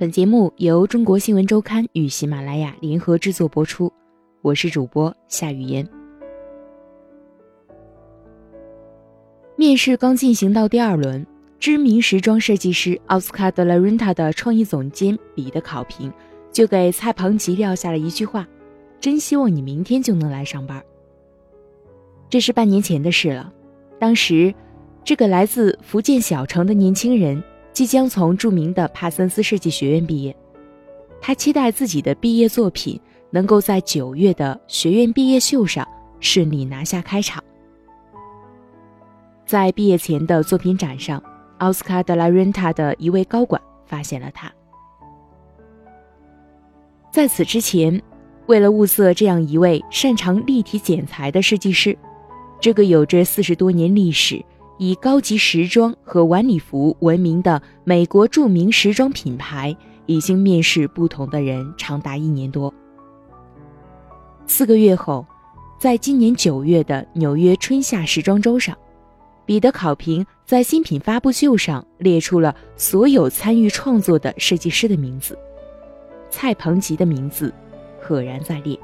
本节目由中国新闻周刊与喜马拉雅联合制作播出，我是主播夏雨嫣。面试刚进行到第二轮，知名时装设计师奥斯卡·德拉伦塔的创意总监彼得考平就给蔡鹏吉撂下了一句话：“真希望你明天就能来上班。”这是半年前的事了，当时这个来自福建小城的年轻人。即将从著名的帕森斯设计学院毕业，他期待自己的毕业作品能够在九月的学院毕业秀上顺利拿下开场。在毕业前的作品展上，奥斯卡·德拉瑞塔的一位高管发现了他。在此之前，为了物色这样一位擅长立体剪裁的设计师，这个有着四十多年历史。以高级时装和晚礼服闻名的美国著名时装品牌，已经面试不同的人长达一年多。四个月后，在今年九月的纽约春夏时装周上，彼得考平在新品发布秀上列出了所有参与创作的设计师的名字，蔡鹏吉的名字赫然在列。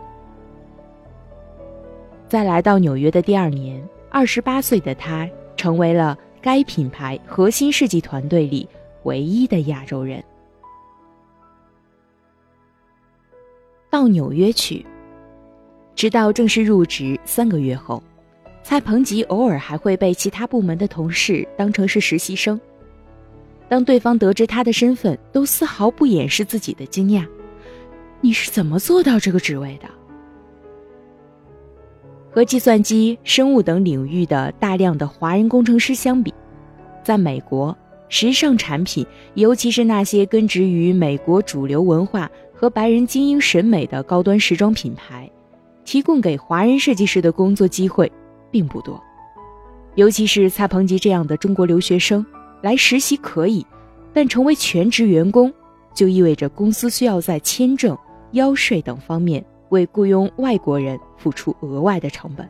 在来到纽约的第二年，二十八岁的他。成为了该品牌核心设计团队里唯一的亚洲人。到纽约去，直到正式入职三个月后，蔡鹏吉偶尔还会被其他部门的同事当成是实习生。当对方得知他的身份，都丝毫不掩饰自己的惊讶：“你是怎么做到这个职位的？”和计算机、生物等领域的大量的华人工程师相比，在美国，时尚产品，尤其是那些根植于美国主流文化和白人精英审美的高端时装品牌，提供给华人设计师的工作机会并不多。尤其是蔡鹏吉这样的中国留学生来实习可以，但成为全职员工，就意味着公司需要在签证、腰税等方面。为雇佣外国人付出额外的成本。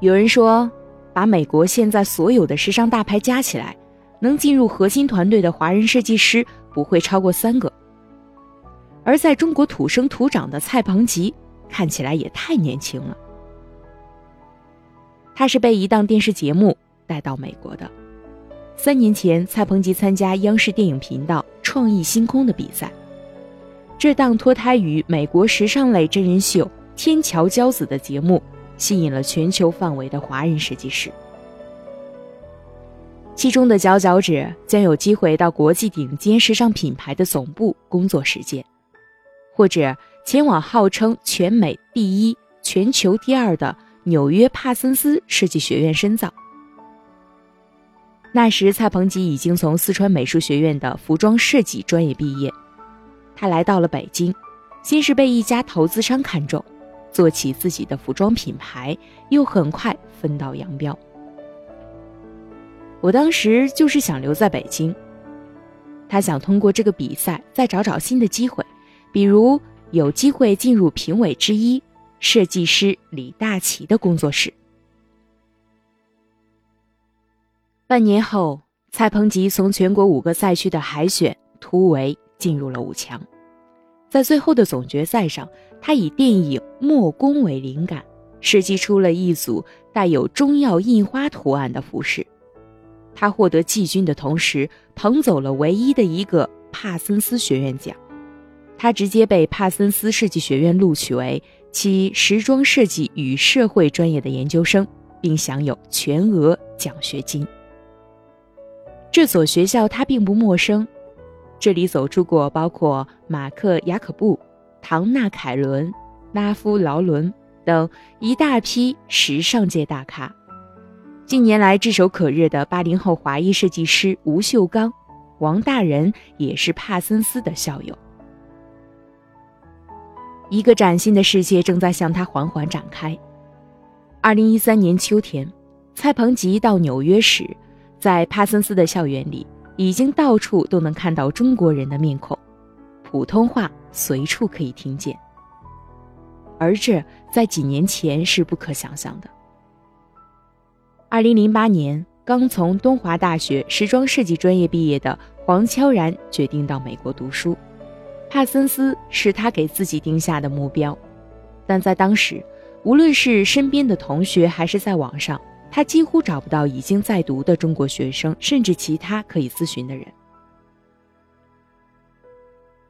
有人说，把美国现在所有的时尚大牌加起来，能进入核心团队的华人设计师不会超过三个。而在中国土生土长的蔡鹏吉，看起来也太年轻了。他是被一档电视节目带到美国的。三年前，蔡鹏吉参加央视电影频道《创意星空》的比赛。这档脱胎于美国时尚类真人秀《天桥骄子》的节目，吸引了全球范围的华人设计师。其中的佼佼者将有机会到国际顶尖时尚品牌的总部工作实践，或者前往号称全美第一、全球第二的纽约帕森斯设计学院深造。那时，蔡鹏吉已经从四川美术学院的服装设计专业毕业。他来到了北京，先是被一家投资商看中，做起自己的服装品牌，又很快分道扬镳。我当时就是想留在北京，他想通过这个比赛再找找新的机会，比如有机会进入评委之一设计师李大齐的工作室。半年后，蔡鹏吉从全国五个赛区的海选突围。进入了五强，在最后的总决赛上，他以电影《墨宫》为灵感，设计出了一组带有中药印花图案的服饰。他获得季军的同时，捧走了唯一的一个帕森斯学院奖。他直接被帕森斯设计学院录取为其时装设计与社会专业的研究生，并享有全额奖学金。这所学校他并不陌生。这里走出过包括马克·雅可布、唐纳·凯伦、拉夫·劳伦等一大批时尚界大咖。近年来炙手可热的八零后华裔设计师吴秀刚、王大仁也是帕森斯的校友。一个崭新的世界正在向他缓缓展开。二零一三年秋天，蔡鹏吉到纽约时，在帕森斯的校园里。已经到处都能看到中国人的面孔，普通话随处可以听见。而这在几年前是不可想象的。二零零八年，刚从东华大学时装设计专业毕业的黄悄然决定到美国读书。帕森斯是他给自己定下的目标，但在当时，无论是身边的同学还是在网上，他几乎找不到已经在读的中国学生，甚至其他可以咨询的人。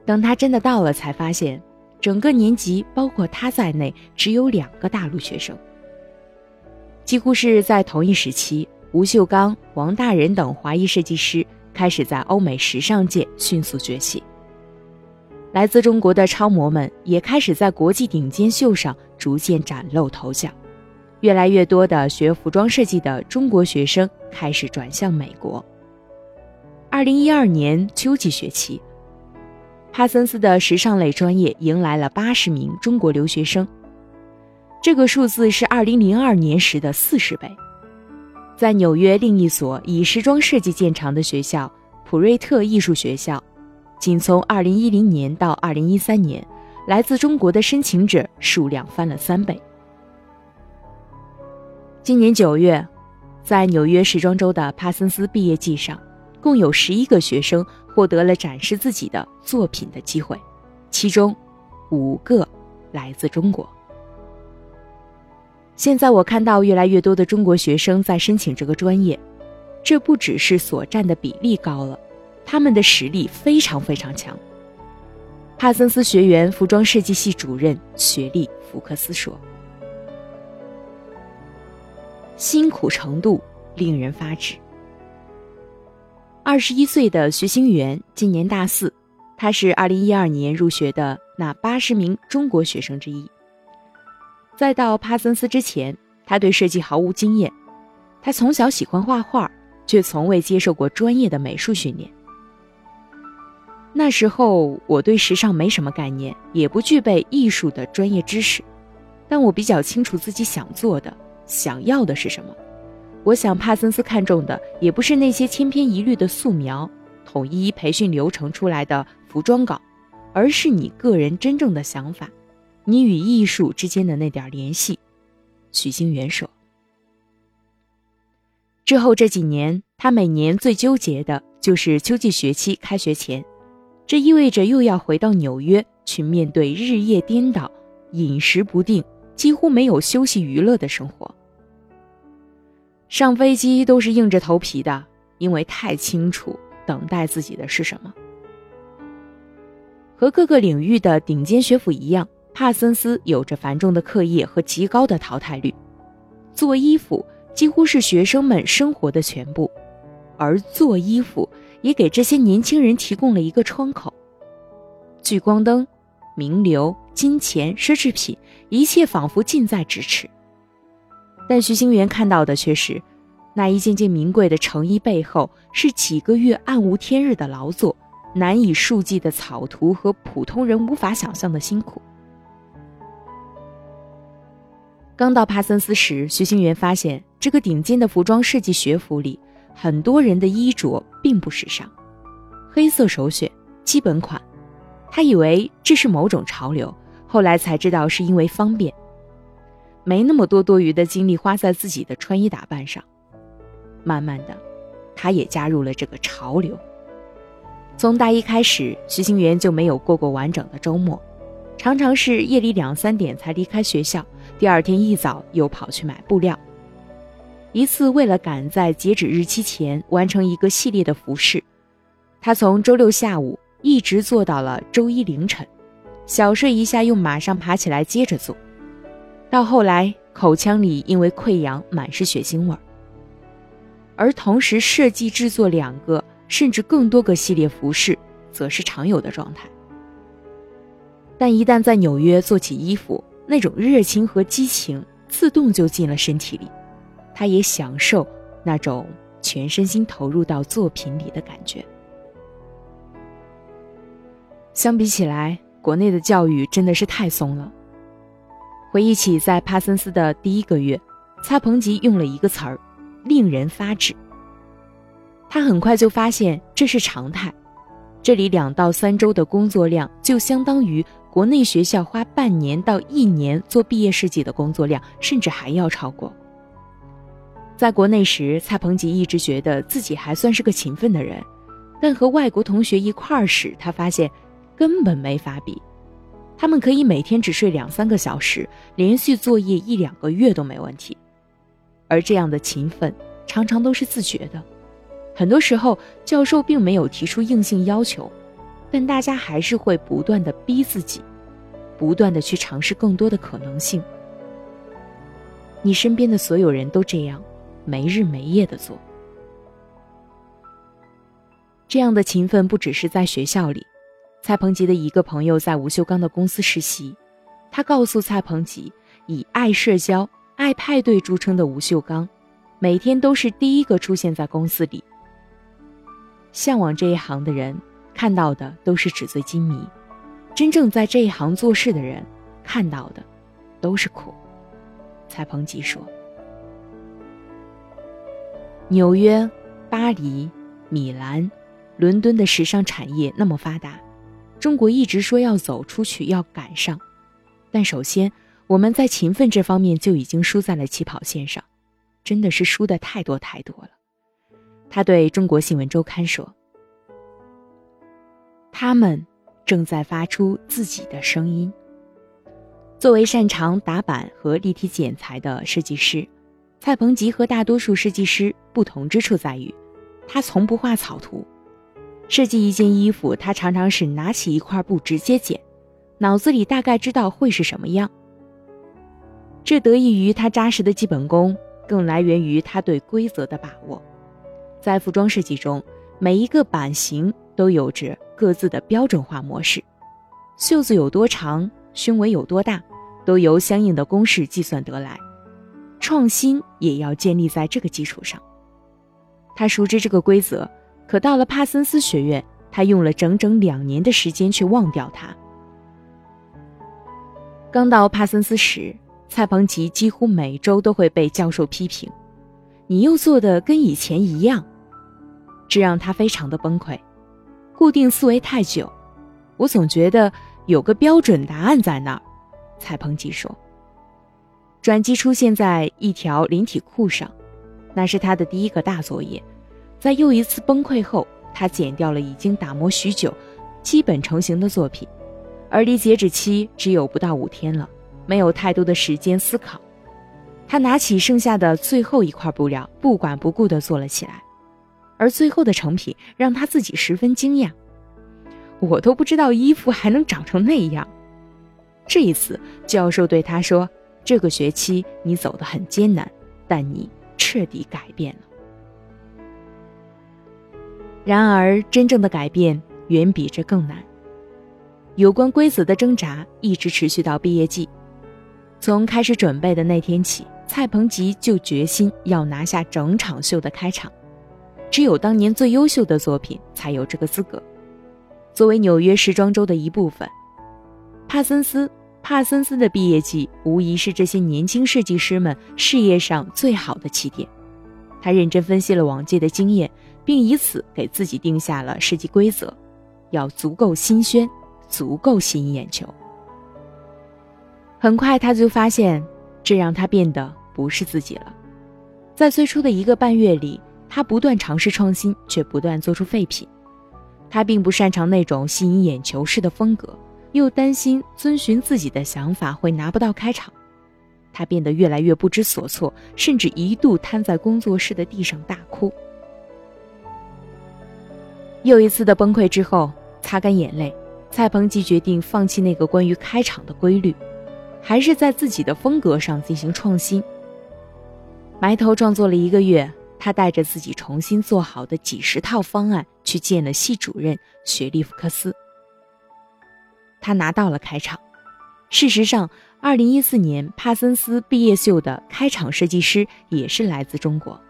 等他真的到了，才发现，整个年级包括他在内，只有两个大陆学生。几乎是在同一时期，吴秀刚、王大仁等华裔设计师开始在欧美时尚界迅速崛起。来自中国的超模们也开始在国际顶尖秀上逐渐崭露头角，越来越多的学服装设计的中国学生开始转向美国。二零一二年秋季学期。帕森斯的时尚类专业迎来了八十名中国留学生，这个数字是二零零二年时的四十倍。在纽约另一所以时装设计见长的学校——普瑞特艺术学校，仅从二零一零年到二零一三年，来自中国的申请者数量翻了三倍。今年九月，在纽约时装周的帕森斯毕业季上，共有十一个学生。获得了展示自己的作品的机会，其中五个来自中国。现在我看到越来越多的中国学生在申请这个专业，这不只是所占的比例高了，他们的实力非常非常强。帕森斯学员服装设计系主任雪莉·福克斯说：“辛苦程度令人发指。”二十一岁的徐星元今年大四，他是二零一二年入学的那八十名中国学生之一。在到帕森斯之前，他对设计毫无经验。他从小喜欢画画，却从未接受过专业的美术训练。那时候我对时尚没什么概念，也不具备艺术的专业知识，但我比较清楚自己想做的、想要的是什么。我想，帕森斯看中的也不是那些千篇一律的素描、统一培训流程出来的服装稿，而是你个人真正的想法，你与艺术之间的那点联系。许星元说。之后这几年，他每年最纠结的就是秋季学期开学前，这意味着又要回到纽约去面对日夜颠倒、饮食不定、几乎没有休息娱乐的生活。上飞机都是硬着头皮的，因为太清楚等待自己的是什么。和各个领域的顶尖学府一样，帕森斯有着繁重的课业和极高的淘汰率。做衣服几乎是学生们生活的全部，而做衣服也给这些年轻人提供了一个窗口。聚光灯、名流、金钱、奢侈品，一切仿佛近在咫尺。但徐星元看到的却是，那一件件名贵的成衣背后是几个月暗无天日的劳作，难以数计的草图和普通人无法想象的辛苦。刚到帕森斯时，徐星元发现这个顶尖的服装设计学府里，很多人的衣着并不时尚，黑色首选，基本款。他以为这是某种潮流，后来才知道是因为方便。没那么多多余的精力花在自己的穿衣打扮上，慢慢的，他也加入了这个潮流。从大一开始，徐星元就没有过过完整的周末，常常是夜里两三点才离开学校，第二天一早又跑去买布料。一次为了赶在截止日期前完成一个系列的服饰，他从周六下午一直做到了周一凌晨，小睡一下又马上爬起来接着做。到后来，口腔里因为溃疡满是血腥味儿，而同时设计制作两个甚至更多个系列服饰，则是常有的状态。但一旦在纽约做起衣服，那种热情和激情自动就进了身体里，他也享受那种全身心投入到作品里的感觉。相比起来，国内的教育真的是太松了。回忆起在帕森斯的第一个月，蔡鹏吉用了一个词儿，令人发指。他很快就发现这是常态，这里两到三周的工作量就相当于国内学校花半年到一年做毕业设计的工作量，甚至还要超过。在国内时，蔡鹏吉一直觉得自己还算是个勤奋的人，但和外国同学一块儿时，他发现根本没法比。他们可以每天只睡两三个小时，连续作业一两个月都没问题。而这样的勤奋常常都是自觉的，很多时候教授并没有提出硬性要求，但大家还是会不断的逼自己，不断的去尝试更多的可能性。你身边的所有人都这样，没日没夜的做。这样的勤奋不只是在学校里。蔡鹏吉的一个朋友在吴秀刚的公司实习，他告诉蔡鹏吉，以爱社交、爱派对著称的吴秀刚，每天都是第一个出现在公司里。向往这一行的人看到的都是纸醉金迷，真正在这一行做事的人看到的都是苦。蔡鹏吉说：“纽约、巴黎、米兰、伦敦的时尚产业那么发达。”中国一直说要走出去，要赶上，但首先我们在勤奋这方面就已经输在了起跑线上，真的是输的太多太多了。他对中国新闻周刊说：“他们正在发出自己的声音。”作为擅长打板和立体剪裁的设计师，蔡鹏吉和大多数设计师不同之处在于，他从不画草图。设计一件衣服，他常常是拿起一块布直接剪，脑子里大概知道会是什么样。这得益于他扎实的基本功，更来源于他对规则的把握。在服装设计中，每一个版型都有着各自的标准化模式，袖子有多长，胸围有多大，都由相应的公式计算得来。创新也要建立在这个基础上。他熟知这个规则。可到了帕森斯学院，他用了整整两年的时间去忘掉他。刚到帕森斯时，蔡鹏吉几乎每周都会被教授批评：“你又做的跟以前一样。”这让他非常的崩溃。固定思维太久，我总觉得有个标准答案在那儿。蔡鹏吉说：“转机出现在一条连体裤上，那是他的第一个大作业。”在又一次崩溃后，他剪掉了已经打磨许久、基本成型的作品，而离截止期只有不到五天了，没有太多的时间思考。他拿起剩下的最后一块布料，不管不顾地做了起来，而最后的成品让他自己十分惊讶。我都不知道衣服还能长成那样。这一次，教授对他说：“这个学期你走得很艰难，但你彻底改变了。”然而，真正的改变远比这更难。有关规则的挣扎一直持续到毕业季。从开始准备的那天起，蔡鹏吉就决心要拿下整场秀的开场。只有当年最优秀的作品才有这个资格。作为纽约时装周的一部分，帕森斯帕森斯的毕业季无疑是这些年轻设计师们事业上最好的起点。他认真分析了往届的经验。并以此给自己定下了设计规则：要足够新鲜，足够吸引眼球。很快，他就发现，这让他变得不是自己了。在最初的一个半月里，他不断尝试创新，却不断做出废品。他并不擅长那种吸引眼球式的风格，又担心遵循自己的想法会拿不到开场。他变得越来越不知所措，甚至一度瘫在工作室的地上大哭。又一次的崩溃之后，擦干眼泪，蔡鹏吉决定放弃那个关于开场的规律，还是在自己的风格上进行创新。埋头创作了一个月，他带着自己重新做好的几十套方案去见了系主任雪莉·福克斯。他拿到了开场。事实上，2014年帕森斯毕业秀的开场设计师也是来自中国。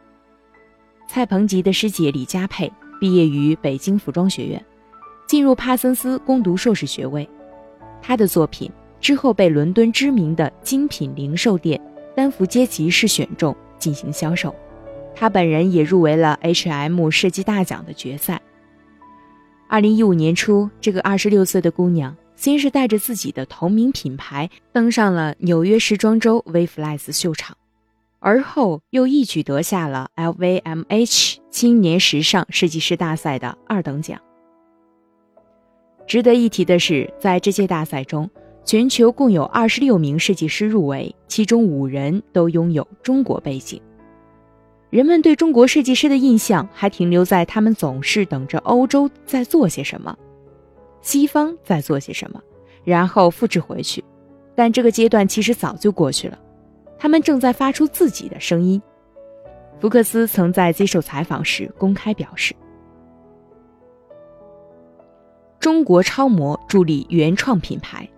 蔡鹏吉的师姐李佳佩。毕业于北京服装学院，进入帕森斯攻读硕士学位。他的作品之后被伦敦知名的精品零售店丹佛街集市选中进行销售。他本人也入围了 H&M 设计大奖的决赛。二零一五年初，这个二十六岁的姑娘先是带着自己的同名品牌登上了纽约时装周 w a v e l e s s 秀场，而后又一举得下了 LVMH 青年时尚设计师大赛的二等奖。值得一提的是，在这届大赛中，全球共有二十六名设计师入围，其中五人都拥有中国背景。人们对中国设计师的印象还停留在他们总是等着欧洲在做些什么，西方在做些什么，然后复制回去。但这个阶段其实早就过去了，他们正在发出自己的声音。福克斯曾在接受采访时公开表示。中国超模助力原创品牌。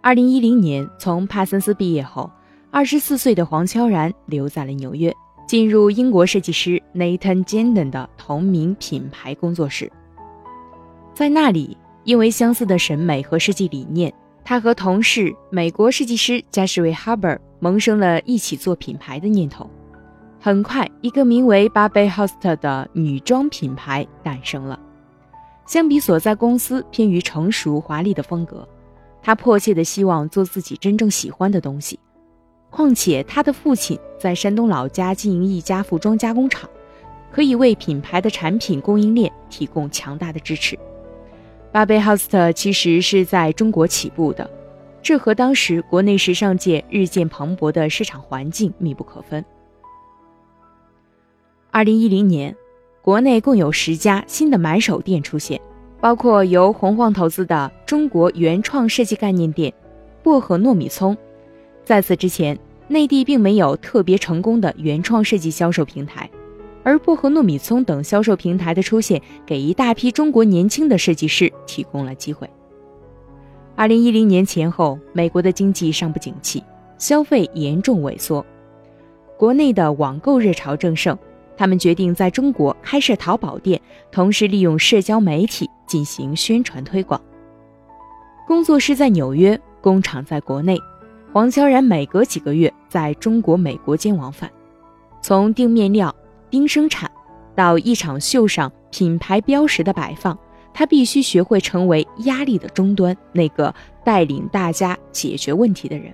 二零一零年从帕森斯毕业后，二十四岁的黄悄然留在了纽约，进入英国设计师 Nathan Jenden 的同名品牌工作室。在那里，因为相似的审美和设计理念，他和同事美国设计师加什维·哈伯萌生了一起做品牌的念头。很快，一个名为 Barbie Host 的女装品牌诞生了。相比所在公司偏于成熟华丽的风格，他迫切的希望做自己真正喜欢的东西。况且他的父亲在山东老家经营一家服装加工厂，可以为品牌的产品供应链提供强大的支持。巴贝哈斯特其实是在中国起步的，这和当时国内时尚界日渐蓬勃的市场环境密不可分。二零一零年。国内共有十家新的买手店出现，包括由红晃投资的中国原创设计概念店“薄荷糯米葱”。在此之前，内地并没有特别成功的原创设计销售平台，而薄荷糯米葱等销售平台的出现，给一大批中国年轻的设计师提供了机会。二零一零年前后，美国的经济尚不景气，消费严重萎缩，国内的网购热潮正盛。他们决定在中国开设淘宝店，同时利用社交媒体进行宣传推广。工作室在纽约，工厂在国内。黄悄然每隔几个月在中国、美国间往返，从订面料、冰生产，到一场秀上品牌标识的摆放，他必须学会成为压力的终端，那个带领大家解决问题的人。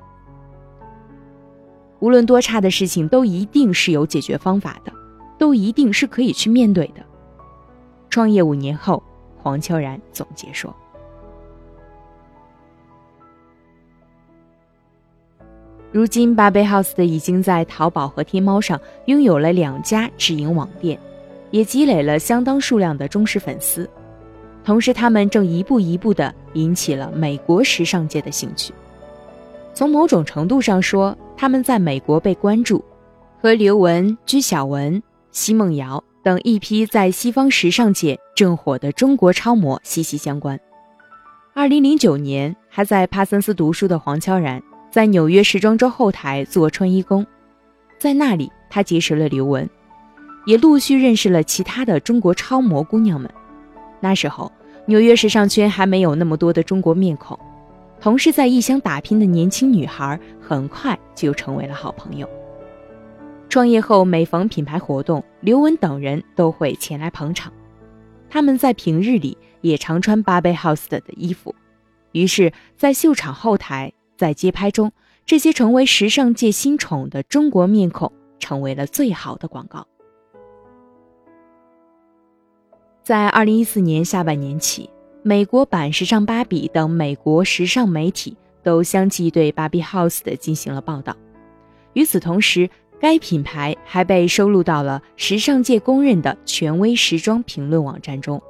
无论多差的事情，都一定是有解决方法的。都一定是可以去面对的。创业五年后，黄悄然总结说：“如今巴贝 house 的已经在淘宝和天猫上拥有了两家直营网店，也积累了相当数量的忠实粉丝。同时，他们正一步一步的引起了美国时尚界的兴趣。从某种程度上说，他们在美国被关注，和刘雯、鞠晓雯。”奚梦瑶等一批在西方时尚界正火的中国超模息息相关。二零零九年，还在帕森斯读书的黄悄然，在纽约时装周后台做穿衣工，在那里，他结识了刘雯，也陆续认识了其他的中国超模姑娘们。那时候，纽约时尚圈还没有那么多的中国面孔，同是在异乡打拼的年轻女孩，很快就成为了好朋友。创业后，每逢品牌活动，刘雯等人都会前来捧场。他们在平日里也常穿 Barbie House 的衣服，于是，在秀场后台，在街拍中，这些成为时尚界新宠的中国面孔，成为了最好的广告。在二零一四年下半年起，美国版《时尚芭比》等美国时尚媒体都相继对巴贝 House 的进行了报道。与此同时，该品牌还被收录到了时尚界公认的权威时装评论网站中。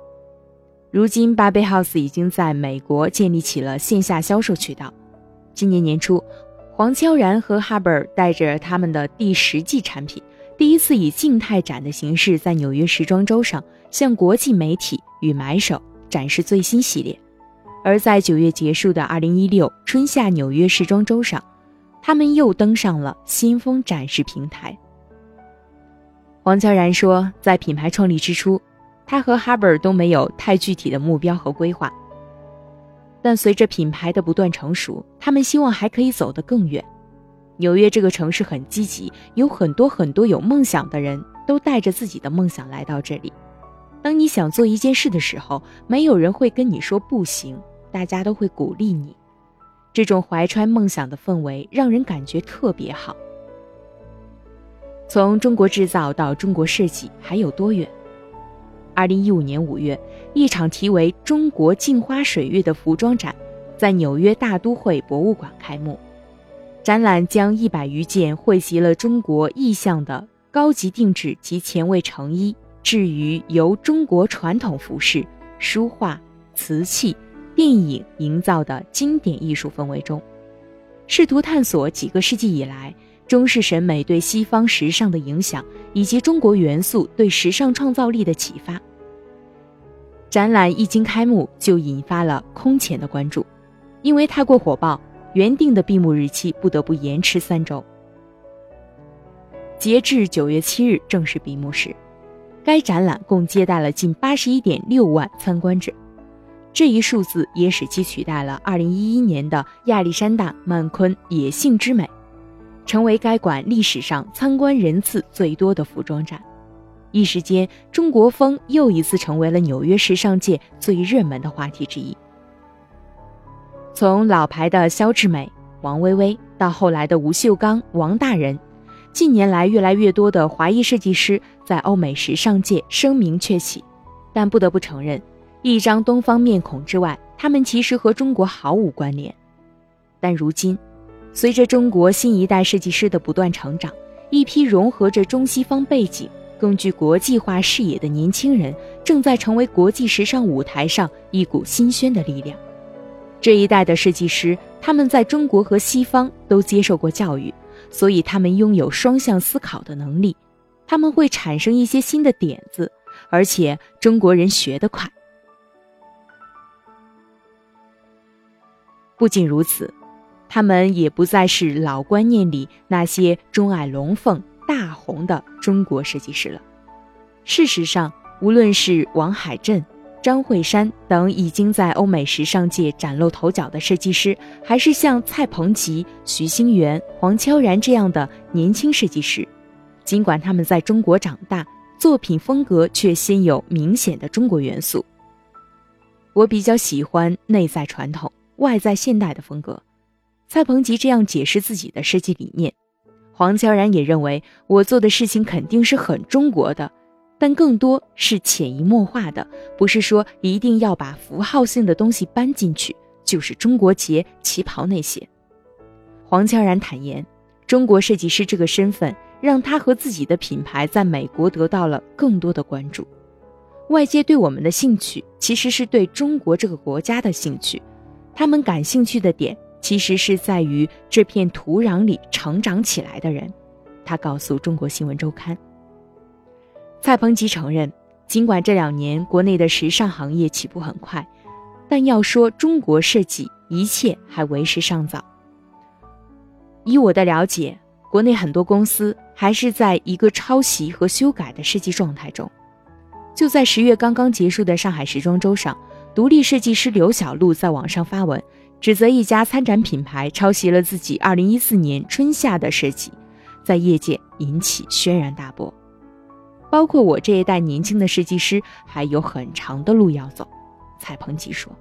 如今巴贝 House 已经在美国建立起了线下销售渠道。今年年初，黄悄然和 Haber 带着他们的第十季产品，第一次以静态展的形式在纽约时装周上向国际媒体与买手展示最新系列。而在九月结束的2016春夏纽约时装周上。他们又登上了新风展示平台。黄悄然说，在品牌创立之初，他和哈贝尔都没有太具体的目标和规划。但随着品牌的不断成熟，他们希望还可以走得更远。纽约这个城市很积极，有很多很多有梦想的人都带着自己的梦想来到这里。当你想做一件事的时候，没有人会跟你说不行，大家都会鼓励你。这种怀揣梦想的氛围让人感觉特别好。从中国制造到中国设计还有多远？二零一五年五月，一场题为“中国镜花水月”的服装展，在纽约大都会博物馆开幕。展览将一百余件汇集了中国意象的高级定制及前卫成衣，置于由中国传统服饰、书画、瓷器、电影营造的经典艺术氛围中，试图探索几个世纪以来。中式审美对西方时尚的影响，以及中国元素对时尚创造力的启发。展览一经开幕就引发了空前的关注，因为太过火爆，原定的闭幕日期不得不延迟三周。截至九月七日正式闭幕时，该展览共接待了近八十一点六万参观者，这一数字也使其取代了二零一一年的亚历山大·曼昆野性之美。成为该馆历史上参观人次最多的服装展，一时间，中国风又一次成为了纽约时尚界最热门的话题之一。从老牌的肖志美、王薇薇，到后来的吴秀刚、王大仁，近年来越来越多的华裔设计师在欧美时尚界声名鹊起。但不得不承认，一张东方面孔之外，他们其实和中国毫无关联。但如今，随着中国新一代设计师的不断成长，一批融合着中西方背景、更具国际化视野的年轻人正在成为国际时尚舞台上一股新鲜的力量。这一代的设计师，他们在中国和西方都接受过教育，所以他们拥有双向思考的能力。他们会产生一些新的点子，而且中国人学得快。不仅如此。他们也不再是老观念里那些钟爱龙凤、大红的中国设计师了。事实上，无论是王海镇、张惠山等已经在欧美时尚界崭露头角的设计师，还是像蔡鹏吉、徐星源、黄悄然这样的年轻设计师，尽管他们在中国长大，作品风格却先有明显的中国元素。我比较喜欢内在传统、外在现代的风格。蔡鹏吉这样解释自己的设计理念，黄悄然也认为我做的事情肯定是很中国的，但更多是潜移默化的，不是说一定要把符号性的东西搬进去，就是中国结、旗袍那些。黄悄然坦言，中国设计师这个身份让他和自己的品牌在美国得到了更多的关注。外界对我们的兴趣，其实是对中国这个国家的兴趣，他们感兴趣的点。其实是在于这片土壤里成长起来的人，他告诉中国新闻周刊。蔡鹏吉承认，尽管这两年国内的时尚行业起步很快，但要说中国设计，一切还为时尚早。以我的了解，国内很多公司还是在一个抄袭和修改的设计状态中。就在十月刚刚结束的上海时装周上，独立设计师刘小璐在网上发文。指责一家参展品牌抄袭了自己2014年春夏的设计，在业界引起轩然大波。包括我这一代年轻的设计师还有很长的路要走，蔡鹏吉说。